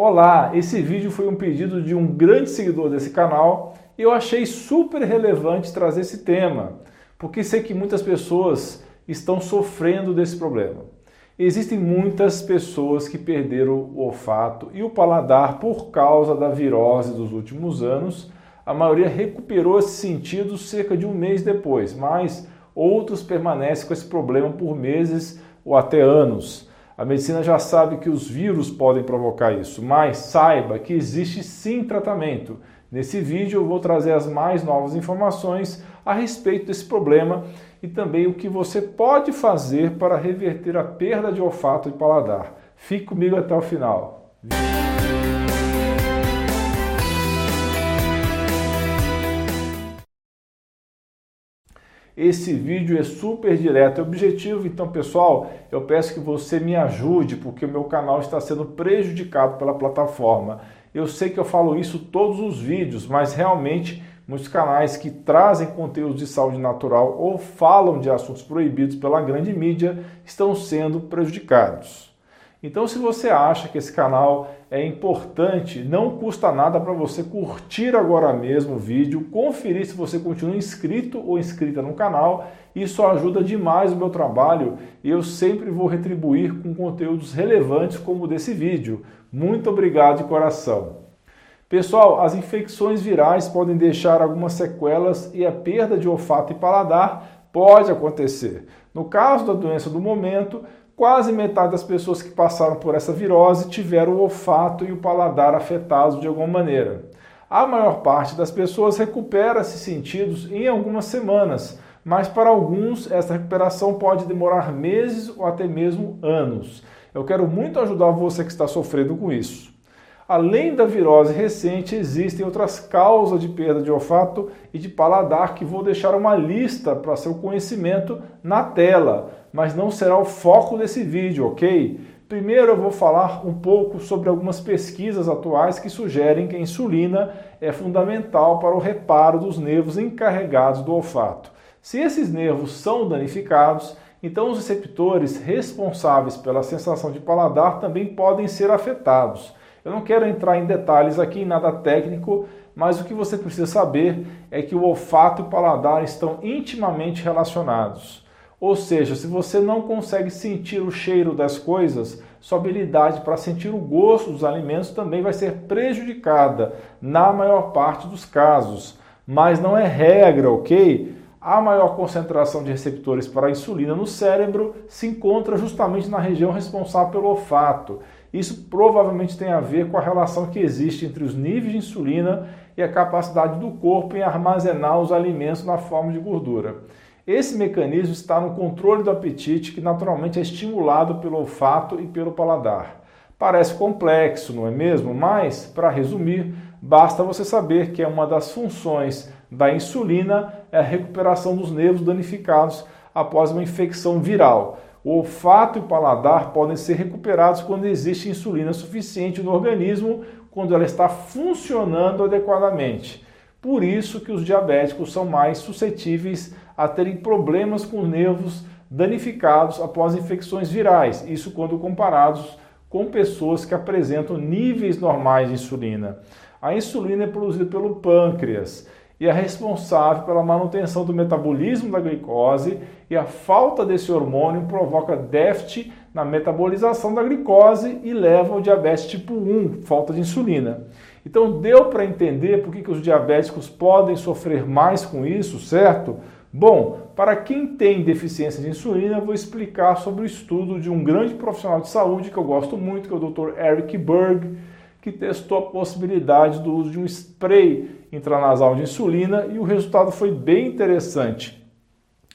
Olá, esse vídeo foi um pedido de um grande seguidor desse canal e eu achei super relevante trazer esse tema, porque sei que muitas pessoas estão sofrendo desse problema. Existem muitas pessoas que perderam o olfato e o paladar por causa da virose dos últimos anos. A maioria recuperou esse sentido cerca de um mês depois, mas outros permanecem com esse problema por meses ou até anos. A medicina já sabe que os vírus podem provocar isso, mas saiba que existe sim tratamento. Nesse vídeo eu vou trazer as mais novas informações a respeito desse problema e também o que você pode fazer para reverter a perda de olfato e paladar. Fique comigo até o final. Esse vídeo é super direto e objetivo, então pessoal, eu peço que você me ajude porque o meu canal está sendo prejudicado pela plataforma. Eu sei que eu falo isso todos os vídeos, mas realmente muitos canais que trazem conteúdos de saúde natural ou falam de assuntos proibidos pela grande mídia estão sendo prejudicados. Então, se você acha que esse canal é importante, não custa nada para você curtir agora mesmo o vídeo, conferir se você continua inscrito ou inscrita no canal. Isso ajuda demais o meu trabalho e eu sempre vou retribuir com conteúdos relevantes como o desse vídeo. Muito obrigado de coração. Pessoal, as infecções virais podem deixar algumas sequelas e a perda de olfato e paladar pode acontecer. No caso da doença do momento, Quase metade das pessoas que passaram por essa virose tiveram o olfato e o paladar afetados de alguma maneira. A maior parte das pessoas recupera esses sentidos em algumas semanas, mas para alguns essa recuperação pode demorar meses ou até mesmo anos. Eu quero muito ajudar você que está sofrendo com isso. Além da virose recente, existem outras causas de perda de olfato e de paladar que vou deixar uma lista para seu conhecimento na tela, mas não será o foco desse vídeo, ok? Primeiro eu vou falar um pouco sobre algumas pesquisas atuais que sugerem que a insulina é fundamental para o reparo dos nervos encarregados do olfato. Se esses nervos são danificados, então os receptores responsáveis pela sensação de paladar também podem ser afetados. Eu não quero entrar em detalhes aqui, nada técnico, mas o que você precisa saber é que o olfato e o paladar estão intimamente relacionados. Ou seja, se você não consegue sentir o cheiro das coisas, sua habilidade para sentir o gosto dos alimentos também vai ser prejudicada na maior parte dos casos. Mas não é regra, ok? A maior concentração de receptores para a insulina no cérebro se encontra justamente na região responsável pelo olfato. Isso provavelmente tem a ver com a relação que existe entre os níveis de insulina e a capacidade do corpo em armazenar os alimentos na forma de gordura. Esse mecanismo está no controle do apetite, que naturalmente é estimulado pelo olfato e pelo paladar. Parece complexo, não é mesmo? Mas, para resumir, basta você saber que é uma das funções da insulina é a recuperação dos nervos danificados após uma infecção viral. O olfato e o paladar podem ser recuperados quando existe insulina suficiente no organismo, quando ela está funcionando adequadamente. Por isso que os diabéticos são mais suscetíveis a terem problemas com nervos danificados após infecções virais, isso quando comparados com pessoas que apresentam níveis normais de insulina. A insulina é produzida pelo pâncreas e é responsável pela manutenção do metabolismo da glicose e a falta desse hormônio provoca déficit na metabolização da glicose e leva ao diabetes tipo 1, falta de insulina. Então deu para entender por que, que os diabéticos podem sofrer mais com isso, certo? Bom, para quem tem deficiência de insulina, vou explicar sobre o estudo de um grande profissional de saúde que eu gosto muito, que é o Dr. Eric Berg, que testou a possibilidade do uso de um spray intranasal de insulina e o resultado foi bem interessante,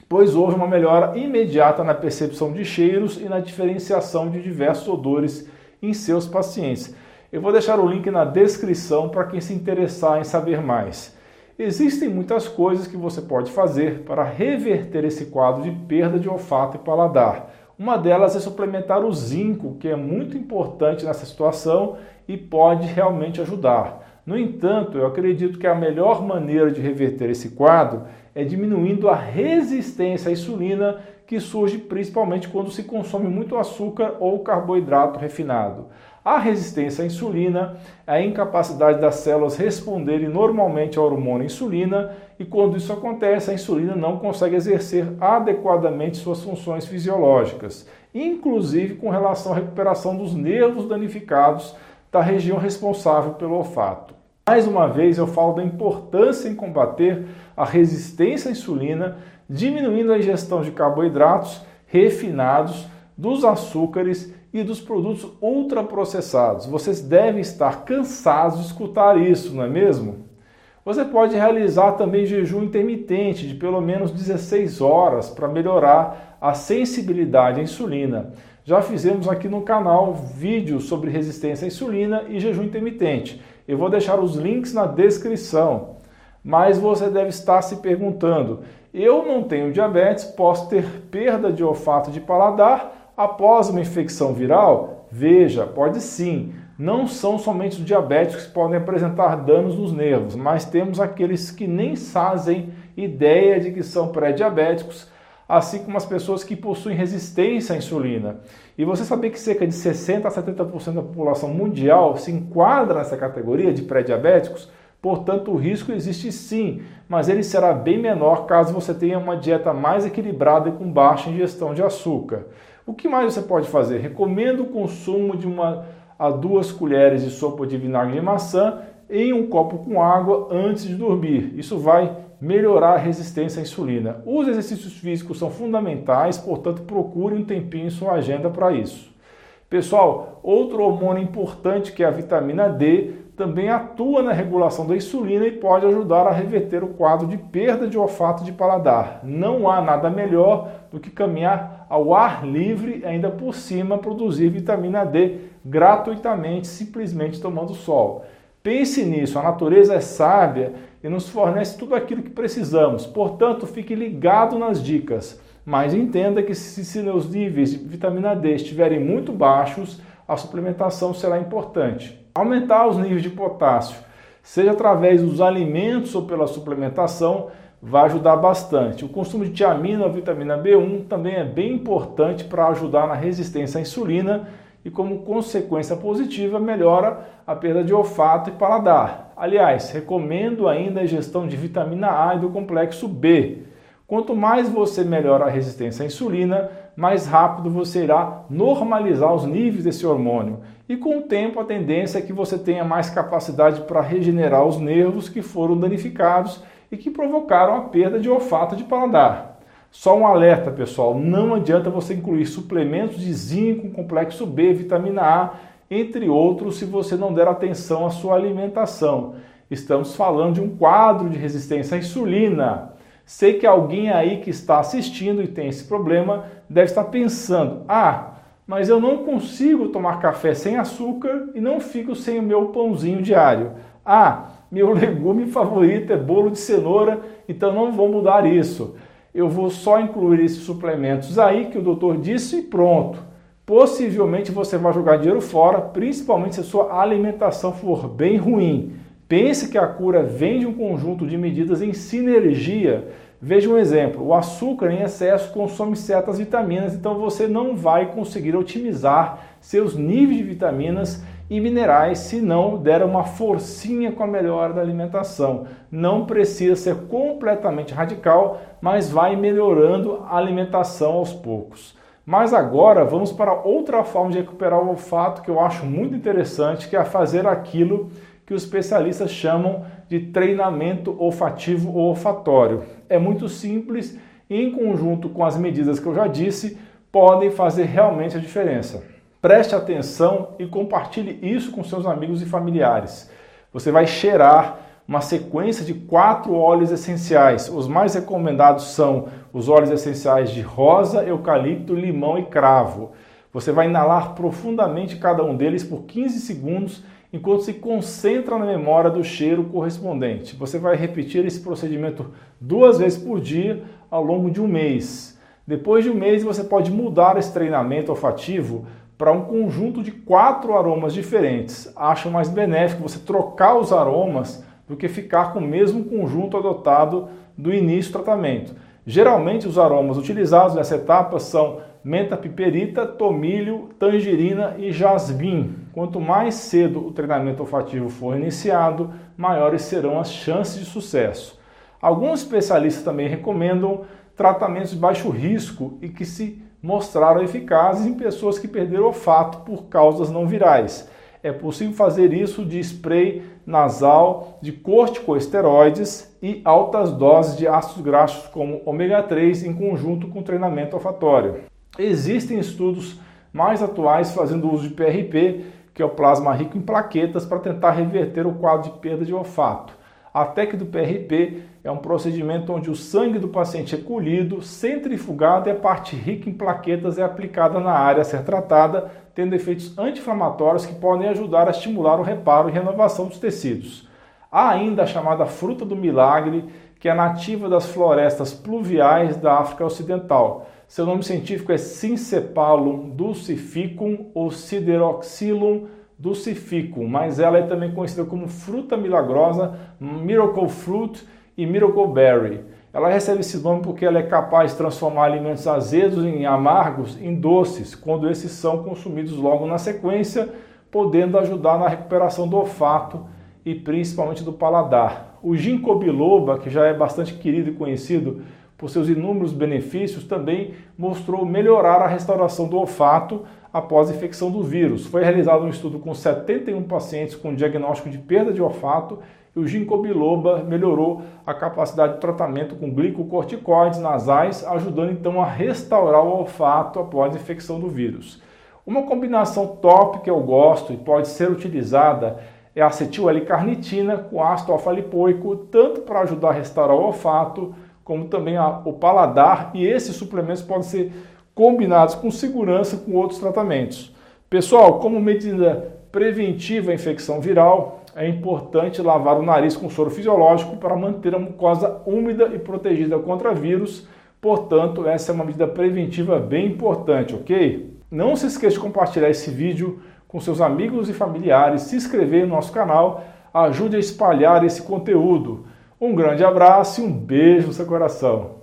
pois houve uma melhora imediata na percepção de cheiros e na diferenciação de diversos odores em seus pacientes. Eu vou deixar o link na descrição para quem se interessar em saber mais. Existem muitas coisas que você pode fazer para reverter esse quadro de perda de olfato e paladar. Uma delas é suplementar o zinco, que é muito importante nessa situação e pode realmente ajudar. No entanto, eu acredito que a melhor maneira de reverter esse quadro é diminuindo a resistência à insulina que surge principalmente quando se consome muito açúcar ou carboidrato refinado. A resistência à insulina a incapacidade das células responderem normalmente ao hormônio insulina e quando isso acontece, a insulina não consegue exercer adequadamente suas funções fisiológicas, inclusive com relação à recuperação dos nervos danificados da região responsável pelo olfato. Mais uma vez, eu falo da importância em combater a resistência à insulina, diminuindo a ingestão de carboidratos refinados, dos açúcares e dos produtos ultraprocessados. Vocês devem estar cansados de escutar isso, não é mesmo? Você pode realizar também jejum intermitente de pelo menos 16 horas para melhorar a sensibilidade à insulina. Já fizemos aqui no canal vídeos sobre resistência à insulina e jejum intermitente. Eu vou deixar os links na descrição. Mas você deve estar se perguntando: eu não tenho diabetes, posso ter perda de olfato de paladar após uma infecção viral? Veja, pode sim. Não são somente os diabéticos que podem apresentar danos nos nervos, mas temos aqueles que nem fazem ideia de que são pré-diabéticos, assim como as pessoas que possuem resistência à insulina. E você sabia que cerca de 60 a 70% da população mundial se enquadra nessa categoria de pré-diabéticos? Portanto, o risco existe sim, mas ele será bem menor caso você tenha uma dieta mais equilibrada e com baixa ingestão de açúcar. O que mais você pode fazer? Recomendo o consumo de uma a duas colheres de sopa de vinagre de maçã em um copo com água antes de dormir. Isso vai melhorar a resistência à insulina. Os exercícios físicos são fundamentais, portanto, procure um tempinho em sua agenda para isso. Pessoal, outro hormônio importante que é a vitamina D também atua na regulação da insulina e pode ajudar a reverter o quadro de perda de olfato de paladar. Não há nada melhor do que caminhar ao ar livre ainda por cima produzir vitamina D gratuitamente, simplesmente tomando sol. Pense nisso, a natureza é sábia e nos fornece tudo aquilo que precisamos. Portanto, fique ligado nas dicas. Mas entenda que se seus níveis de vitamina D estiverem muito baixos, a suplementação será importante. Aumentar os níveis de potássio, seja através dos alimentos ou pela suplementação, vai ajudar bastante. O consumo de tiamina vitamina B1 também é bem importante para ajudar na resistência à insulina e, como consequência positiva, melhora a perda de olfato e paladar. Aliás, recomendo ainda a ingestão de vitamina A e do complexo B. Quanto mais você melhora a resistência à insulina, mais rápido você irá normalizar os níveis desse hormônio. E com o tempo, a tendência é que você tenha mais capacidade para regenerar os nervos que foram danificados e que provocaram a perda de olfato de paladar. Só um alerta, pessoal: não adianta você incluir suplementos de zinco, complexo B, vitamina A, entre outros, se você não der atenção à sua alimentação. Estamos falando de um quadro de resistência à insulina. Sei que alguém aí que está assistindo e tem esse problema deve estar pensando: ah, mas eu não consigo tomar café sem açúcar e não fico sem o meu pãozinho diário. Ah, meu legume favorito é bolo de cenoura, então não vou mudar isso. Eu vou só incluir esses suplementos aí que o doutor disse e pronto. Possivelmente você vai jogar dinheiro fora, principalmente se a sua alimentação for bem ruim. Pense que a cura vem de um conjunto de medidas em sinergia. Veja um exemplo: o açúcar em excesso consome certas vitaminas, então você não vai conseguir otimizar seus níveis de vitaminas e minerais se não der uma forcinha com a melhora da alimentação. Não precisa ser completamente radical, mas vai melhorando a alimentação aos poucos. Mas agora vamos para outra forma de recuperar o olfato que eu acho muito interessante, que é fazer aquilo que os especialistas chamam de treinamento olfativo ou olfatório. É muito simples e, em conjunto com as medidas que eu já disse, podem fazer realmente a diferença. Preste atenção e compartilhe isso com seus amigos e familiares. Você vai cheirar uma sequência de quatro óleos essenciais. Os mais recomendados são os óleos essenciais de rosa, eucalipto, limão e cravo. Você vai inalar profundamente cada um deles por 15 segundos enquanto se concentra na memória do cheiro correspondente. Você vai repetir esse procedimento duas vezes por dia ao longo de um mês. Depois de um mês, você pode mudar esse treinamento olfativo para um conjunto de quatro aromas diferentes. Acho mais benéfico você trocar os aromas do que ficar com o mesmo conjunto adotado do início do tratamento. Geralmente, os aromas utilizados nessa etapa são menta piperita, tomilho, tangerina e jasmim. quanto mais cedo o treinamento olfativo for iniciado, maiores serão as chances de sucesso. Alguns especialistas também recomendam tratamentos de baixo risco e que se mostraram eficazes em pessoas que perderam olfato por causas não virais. É possível fazer isso de spray nasal de corticosteroides e altas doses de ácidos graxos como ômega 3 em conjunto com treinamento olfatório. Existem estudos mais atuais fazendo uso de PRP, que é o plasma rico em plaquetas, para tentar reverter o quadro de perda de olfato. A técnica do PRP é um procedimento onde o sangue do paciente é colhido, centrifugado e a parte rica em plaquetas é aplicada na área a ser tratada, tendo efeitos anti-inflamatórios que podem ajudar a estimular o reparo e renovação dos tecidos. Há ainda a chamada fruta do milagre, que é nativa das florestas pluviais da África Ocidental. Seu nome científico é Syncephalum dulcificum ou Sideroxylum dulcificum, mas ela é também conhecida como fruta milagrosa, miracle fruit e miracle berry. Ela recebe esse nome porque ela é capaz de transformar alimentos azedos em amargos em doces, quando esses são consumidos logo na sequência, podendo ajudar na recuperação do olfato e principalmente do paladar. O ginkgo biloba, que já é bastante querido e conhecido por seus inúmeros benefícios, também mostrou melhorar a restauração do olfato após a infecção do vírus. Foi realizado um estudo com 71 pacientes com diagnóstico de perda de olfato e o ginkgo biloba melhorou a capacidade de tratamento com glicocorticoides nasais, ajudando então a restaurar o olfato após a infecção do vírus. Uma combinação top que eu gosto e pode ser utilizada é a acetil L-carnitina com ácido alfa-lipoico, tanto para ajudar a restaurar o olfato, como também a, o paladar, e esses suplementos podem ser combinados com segurança com outros tratamentos. Pessoal, como medida preventiva à infecção viral, é importante lavar o nariz com soro fisiológico para manter a mucosa úmida e protegida contra vírus. Portanto, essa é uma medida preventiva bem importante, ok? Não se esqueça de compartilhar esse vídeo com seus amigos e familiares, se inscrever no nosso canal, ajude a espalhar esse conteúdo. Um grande abraço e um beijo no seu coração.